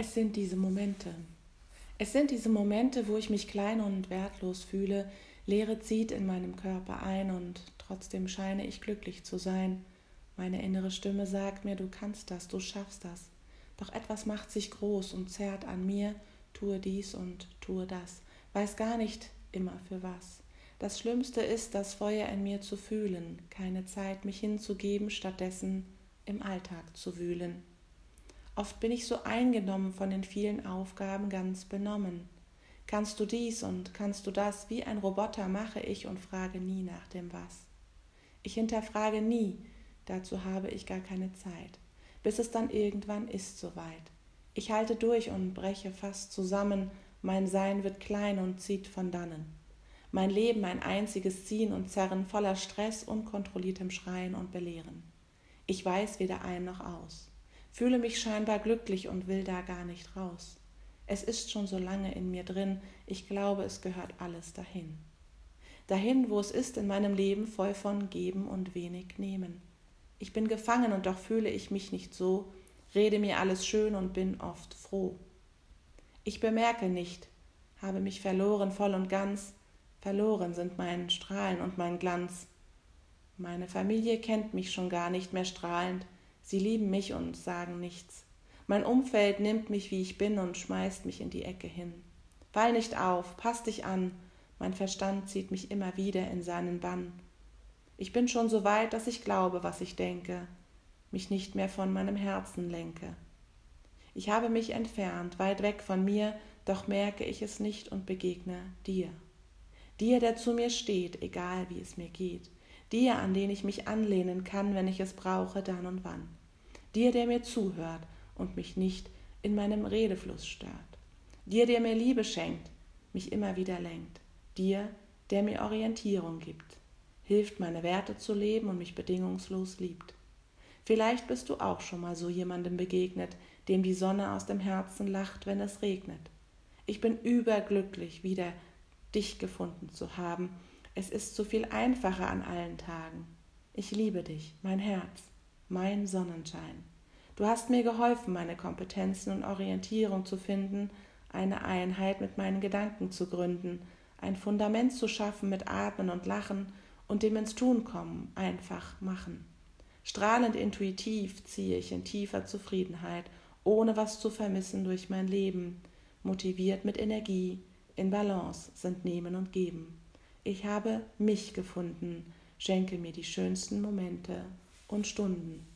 Es sind diese Momente. Es sind diese Momente, wo ich mich klein und wertlos fühle, Leere zieht in meinem Körper ein und trotzdem scheine ich glücklich zu sein. Meine innere Stimme sagt mir, du kannst das, du schaffst das. Doch etwas macht sich groß und zerrt an mir, tue dies und tue das, weiß gar nicht immer für was. Das Schlimmste ist, das Feuer in mir zu fühlen, keine Zeit, mich hinzugeben, stattdessen im Alltag zu wühlen. Oft bin ich so eingenommen von den vielen Aufgaben ganz benommen. Kannst du dies und kannst du das, wie ein Roboter mache ich und frage nie nach dem Was. Ich hinterfrage nie, dazu habe ich gar keine Zeit, bis es dann irgendwann ist soweit. Ich halte durch und breche fast zusammen, mein Sein wird klein und zieht von dannen. Mein Leben ein einziges Ziehen und Zerren voller Stress, unkontrolliertem Schreien und Belehren. Ich weiß weder ein noch aus fühle mich scheinbar glücklich und will da gar nicht raus. Es ist schon so lange in mir drin, ich glaube, es gehört alles dahin. Dahin, wo es ist in meinem Leben voll von Geben und wenig Nehmen. Ich bin gefangen und doch fühle ich mich nicht so, rede mir alles schön und bin oft froh. Ich bemerke nicht, habe mich verloren voll und ganz, verloren sind mein Strahlen und mein Glanz. Meine Familie kennt mich schon gar nicht mehr strahlend, Sie lieben mich und sagen nichts. Mein Umfeld nimmt mich, wie ich bin, und schmeißt mich in die Ecke hin. Fall nicht auf, pass dich an, mein Verstand zieht mich immer wieder in seinen Bann. Ich bin schon so weit, dass ich glaube, was ich denke, mich nicht mehr von meinem Herzen lenke. Ich habe mich entfernt, weit weg von mir, doch merke ich es nicht und begegne dir. Dir, der zu mir steht, egal wie es mir geht. Dir, an den ich mich anlehnen kann, wenn ich es brauche, dann und wann dir, der mir zuhört und mich nicht in meinem Redefluss stört, dir, der mir Liebe schenkt, mich immer wieder lenkt, dir, der mir Orientierung gibt, hilft, meine Werte zu leben und mich bedingungslos liebt. Vielleicht bist du auch schon mal so jemandem begegnet, dem die Sonne aus dem Herzen lacht, wenn es regnet. Ich bin überglücklich, wieder dich gefunden zu haben. Es ist so viel einfacher an allen Tagen. Ich liebe dich, mein Herz mein Sonnenschein. Du hast mir geholfen, meine Kompetenzen und Orientierung zu finden, eine Einheit mit meinen Gedanken zu gründen, ein Fundament zu schaffen mit Atmen und Lachen und dem ins Tun kommen, einfach machen. Strahlend intuitiv ziehe ich in tiefer Zufriedenheit, ohne was zu vermissen durch mein Leben, motiviert mit Energie, in Balance sind Nehmen und Geben. Ich habe mich gefunden, schenke mir die schönsten Momente und Stunden